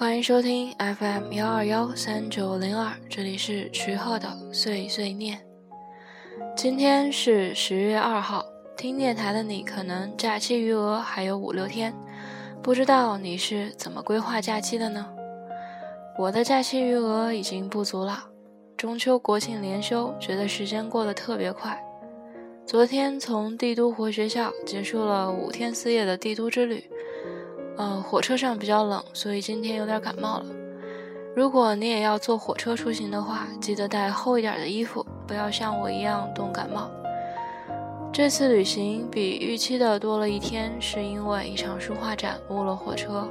欢迎收听 FM 幺二幺三九零二，这里是徐鹤的碎碎念。今天是十月二号，听电台的你可能假期余额还有五六天，不知道你是怎么规划假期的呢？我的假期余额已经不足了，中秋国庆连休，觉得时间过得特别快。昨天从帝都回学校，结束了五天四夜的帝都之旅。嗯，火车上比较冷，所以今天有点感冒了。如果你也要坐火车出行的话，记得带厚一点的衣服，不要像我一样冻感冒。这次旅行比预期的多了一天，是因为一场书画展误了火车。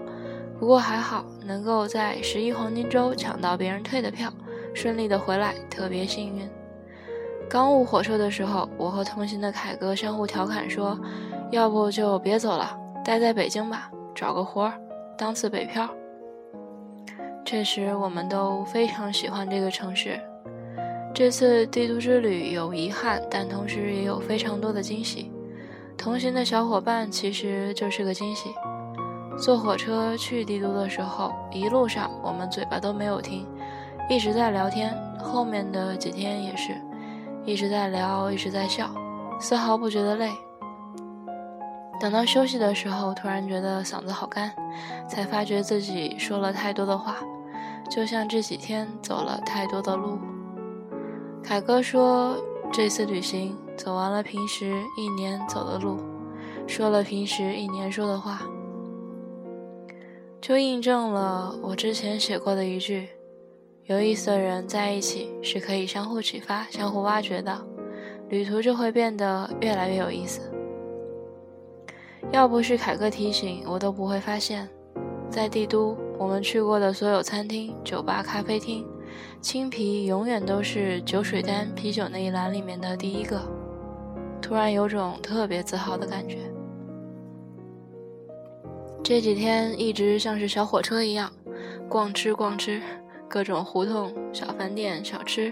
不过还好，能够在十一黄金周抢到别人退的票，顺利的回来，特别幸运。刚误火车的时候，我和同行的凯哥相互调侃说：“要不就别走了，待在北京吧。”找个活儿，当次北漂。这时我们都非常喜欢这个城市。这次帝都之旅有遗憾，但同时也有非常多的惊喜。同行的小伙伴其实就是个惊喜。坐火车去帝都的时候，一路上我们嘴巴都没有停，一直在聊天。后面的几天也是，一直在聊，一直在笑，丝毫不觉得累。等到休息的时候，突然觉得嗓子好干，才发觉自己说了太多的话，就像这几天走了太多的路。凯哥说，这次旅行走完了平时一年走的路，说了平时一年说的话，就印证了我之前写过的一句：有意思的人在一起是可以相互启发、相互挖掘的，旅途就会变得越来越有意思。要不是凯哥提醒，我都不会发现，在帝都，我们去过的所有餐厅、酒吧、咖啡厅，青啤永远都是酒水单啤酒那一栏里面的第一个。突然有种特别自豪的感觉。这几天一直像是小火车一样，逛吃逛吃，各种胡同、小饭店、小吃，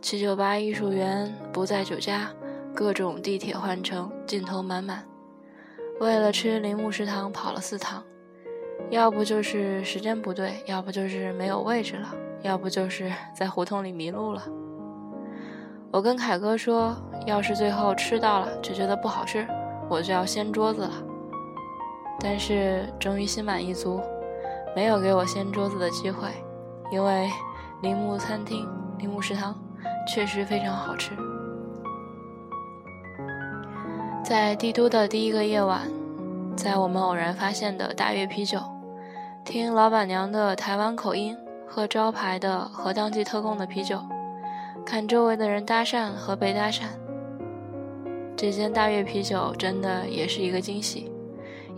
七九八艺术园、不在酒家，各种地铁换乘，劲头满满。为了吃铃木食堂跑了四趟，要不就是时间不对，要不就是没有位置了，要不就是在胡同里迷路了。我跟凯哥说，要是最后吃到了就觉得不好吃，我就要掀桌子了。但是终于心满意足，没有给我掀桌子的机会，因为铃木餐厅、铃木食堂确实非常好吃。在帝都的第一个夜晚，在我们偶然发现的大悦啤酒，听老板娘的台湾口音，喝招牌的和当季特供的啤酒，看周围的人搭讪和被搭讪。这间大悦啤酒真的也是一个惊喜，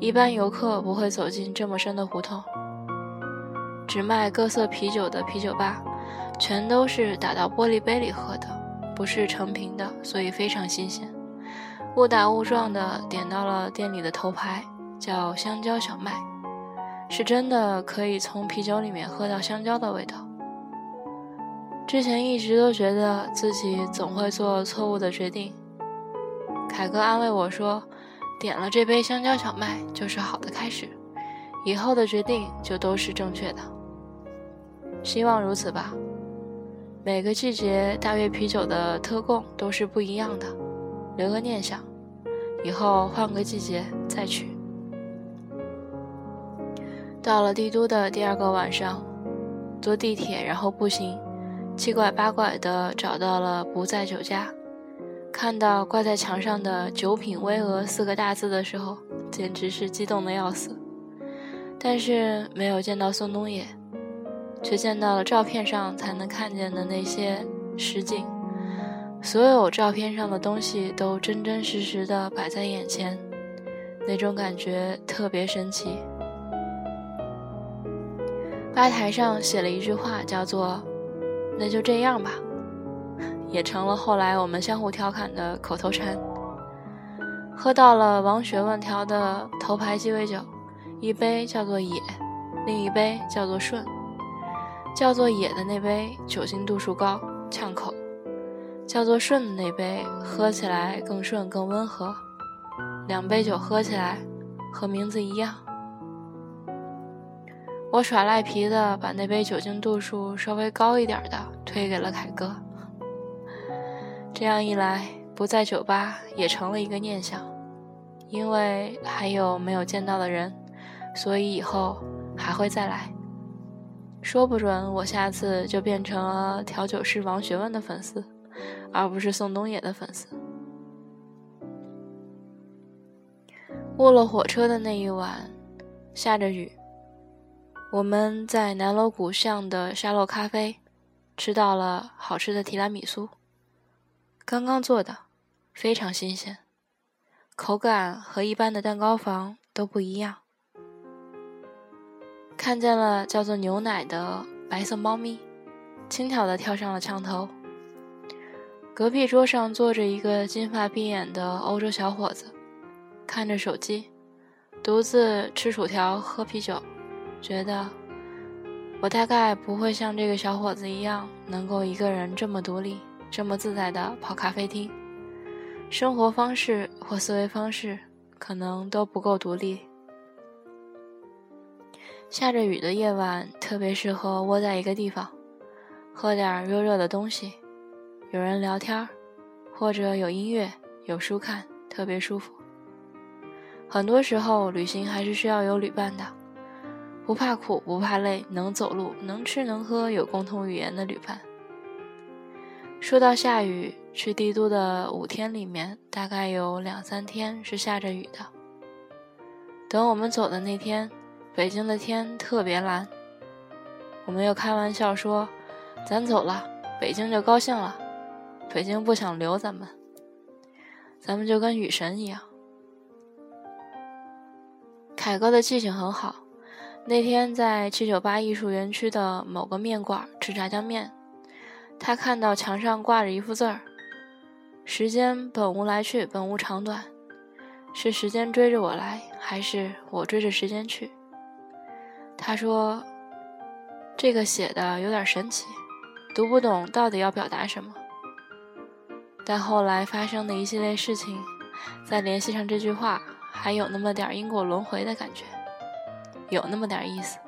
一般游客不会走进这么深的胡同。只卖各色啤酒的啤酒吧，全都是打到玻璃杯里喝的，不是成瓶的，所以非常新鲜。误打误撞的点到了店里的头牌，叫香蕉小麦，是真的可以从啤酒里面喝到香蕉的味道。之前一直都觉得自己总会做错误的决定，凯哥安慰我说，点了这杯香蕉小麦就是好的开始，以后的决定就都是正确的。希望如此吧。每个季节大悦啤酒的特供都是不一样的，留个念想。以后换个季节再去。到了帝都的第二个晚上，坐地铁然后步行，七拐八拐的找到了不在酒家。看到挂在墙上的“九品巍峨”四个大字的时候，简直是激动的要死。但是没有见到宋冬野，却见到了照片上才能看见的那些实景。所有照片上的东西都真真实实的摆在眼前，那种感觉特别神奇。吧台上写了一句话，叫做“那就这样吧”，也成了后来我们相互调侃的口头禅。喝到了王雪问调的头牌鸡尾酒，一杯叫做“野”，另一杯叫做“顺”。叫做“野”的那杯酒精度数高，呛口。叫做顺的那杯，喝起来更顺更温和。两杯酒喝起来和名字一样。我耍赖皮的把那杯酒精度数稍微高一点的推给了凯哥。这样一来，不在酒吧也成了一个念想，因为还有没有见到的人，所以以后还会再来。说不准我下次就变成了调酒师王学问的粉丝，而不是宋冬野的粉丝。误了火车的那一晚，下着雨。我们在南锣鼓巷的沙漏咖啡吃到了好吃的提拉米苏，刚刚做的，非常新鲜，口感和一般的蛋糕房都不一样。看见了叫做牛奶的白色猫咪，轻巧地跳上了墙头。隔壁桌上坐着一个金发碧眼的欧洲小伙子，看着手机，独自吃薯条喝啤酒。觉得我大概不会像这个小伙子一样，能够一个人这么独立、这么自在的跑咖啡厅。生活方式或思维方式可能都不够独立。下着雨的夜晚特别适合窝在一个地方，喝点热热的东西，有人聊天，或者有音乐、有书看，特别舒服。很多时候，旅行还是需要有旅伴的。不怕苦，不怕累，能走路，能吃能喝，有共同语言的旅伴。说到下雨，去帝都的五天里面，大概有两三天是下着雨的。等我们走的那天，北京的天特别蓝。我们又开玩笑说：“咱走了，北京就高兴了。北京不想留咱们，咱们就跟雨神一样。”凯哥的记性很好。那天在七九八艺术园区的某个面馆吃炸酱面，他看到墙上挂着一幅字儿：“时间本无来去，本无长短，是时间追着我来，还是我追着时间去？”他说：“这个写的有点神奇，读不懂到底要表达什么。”但后来发生的一系列事情，再联系上这句话，还有那么点因果轮回的感觉。有那么点意思。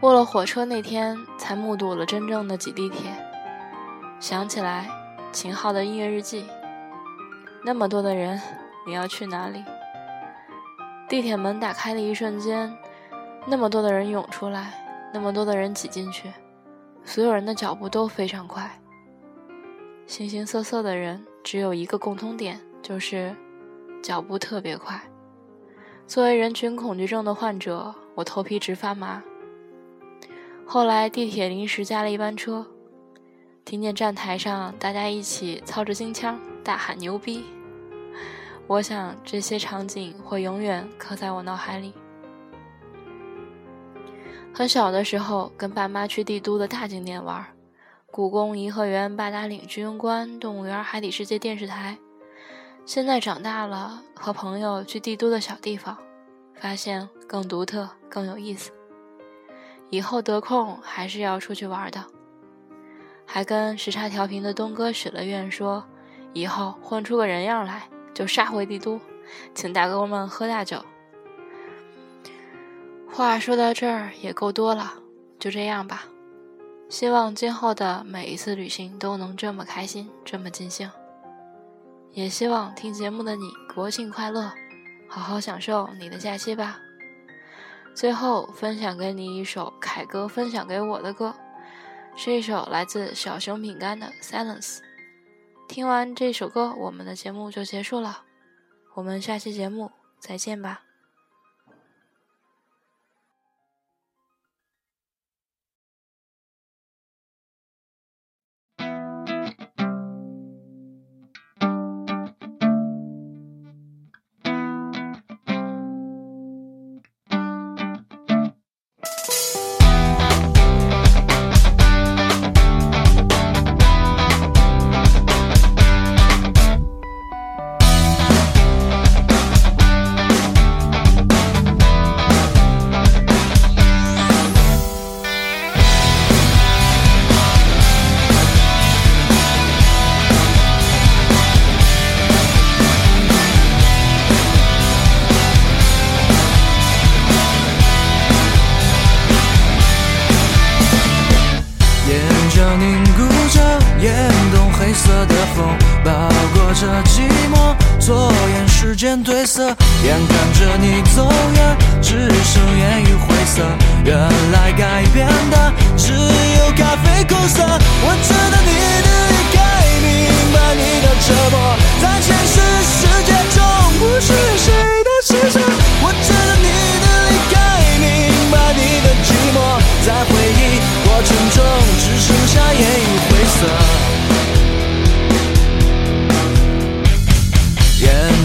过了火车那天，才目睹了真正的挤地铁。想起来秦昊的音乐日记，那么多的人，你要去哪里？地铁门打开的一瞬间，那么多的人涌出来，那么多的人挤进去，所有人的脚步都非常快。形形色色的人，只有一个共通点，就是脚步特别快。作为人群恐惧症的患者，我头皮直发麻。后来地铁临时加了一班车，听见站台上大家一起操着金枪大喊牛逼，我想这些场景会永远刻在我脑海里。很小的时候跟爸妈去帝都的大景点玩，故宫、颐和园、八达岭、居庸关、动物园、海底世界、电视台。现在长大了，和朋友去帝都的小地方，发现更独特、更有意思。以后得空还是要出去玩的。还跟时差调频的东哥许了愿，说以后混出个人样来就杀回帝都，请大哥们喝大酒。话说到这儿也够多了，就这样吧。希望今后的每一次旅行都能这么开心，这么尽兴。也希望听节目的你国庆快乐，好好享受你的假期吧。最后分享给你一首凯哥分享给我的歌，是一首来自小熊饼干的《Silence》。听完这首歌，我们的节目就结束了。我们下期节目再见吧。So.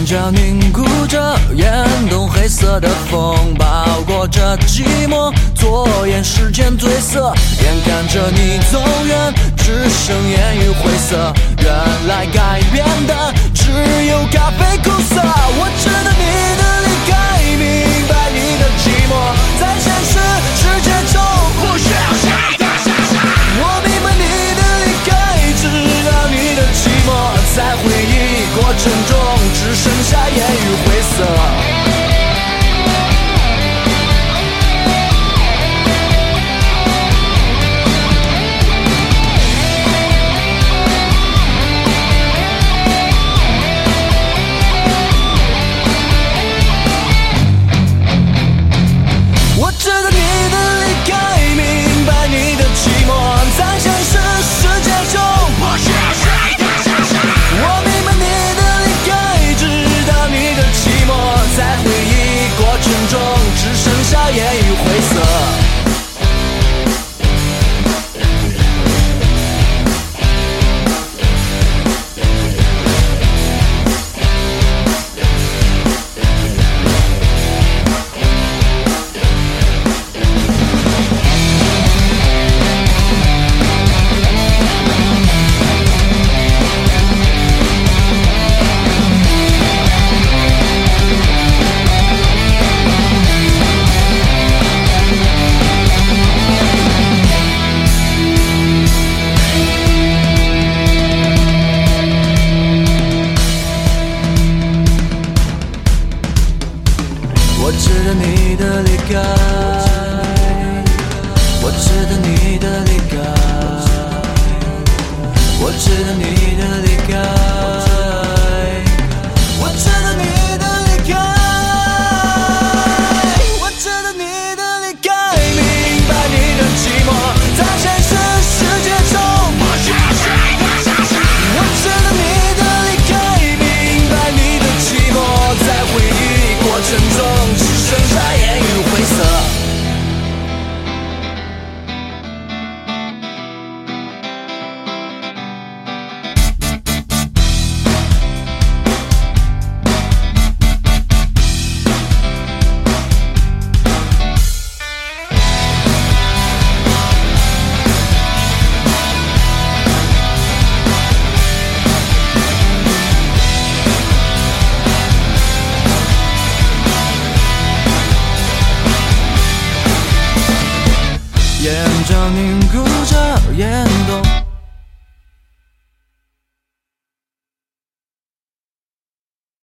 着，凝固着，眼洞黑色的风，包裹着寂寞，左眼时间褪色，眼看着你走远，只剩烟雨灰色。原来改变的只有咖啡苦涩，我知道你的离开，明白你的寂寞，在。值得你的离开，我值得你的离开，我值得你的离开。